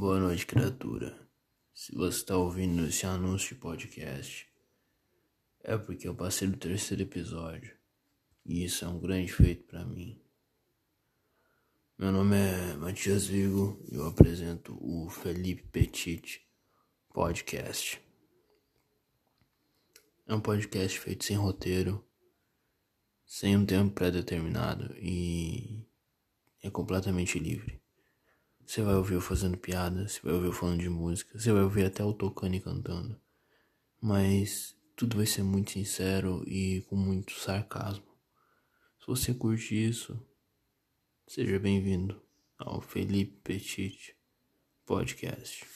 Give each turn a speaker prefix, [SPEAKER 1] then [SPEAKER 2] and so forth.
[SPEAKER 1] Boa noite, criatura. Se você está ouvindo esse anúncio de podcast, é porque eu passei do terceiro episódio e isso é um grande feito para mim. Meu nome é Matias Vigo e eu apresento o Felipe Petit Podcast. É um podcast feito sem roteiro, sem um tempo pré-determinado e é completamente livre. Você vai ouvir eu fazendo piada, você vai ouvir eu falando de música, você vai ouvir até eu tocando e cantando. Mas tudo vai ser muito sincero e com muito sarcasmo. Se você curte isso, seja bem-vindo ao Felipe Petit Podcast.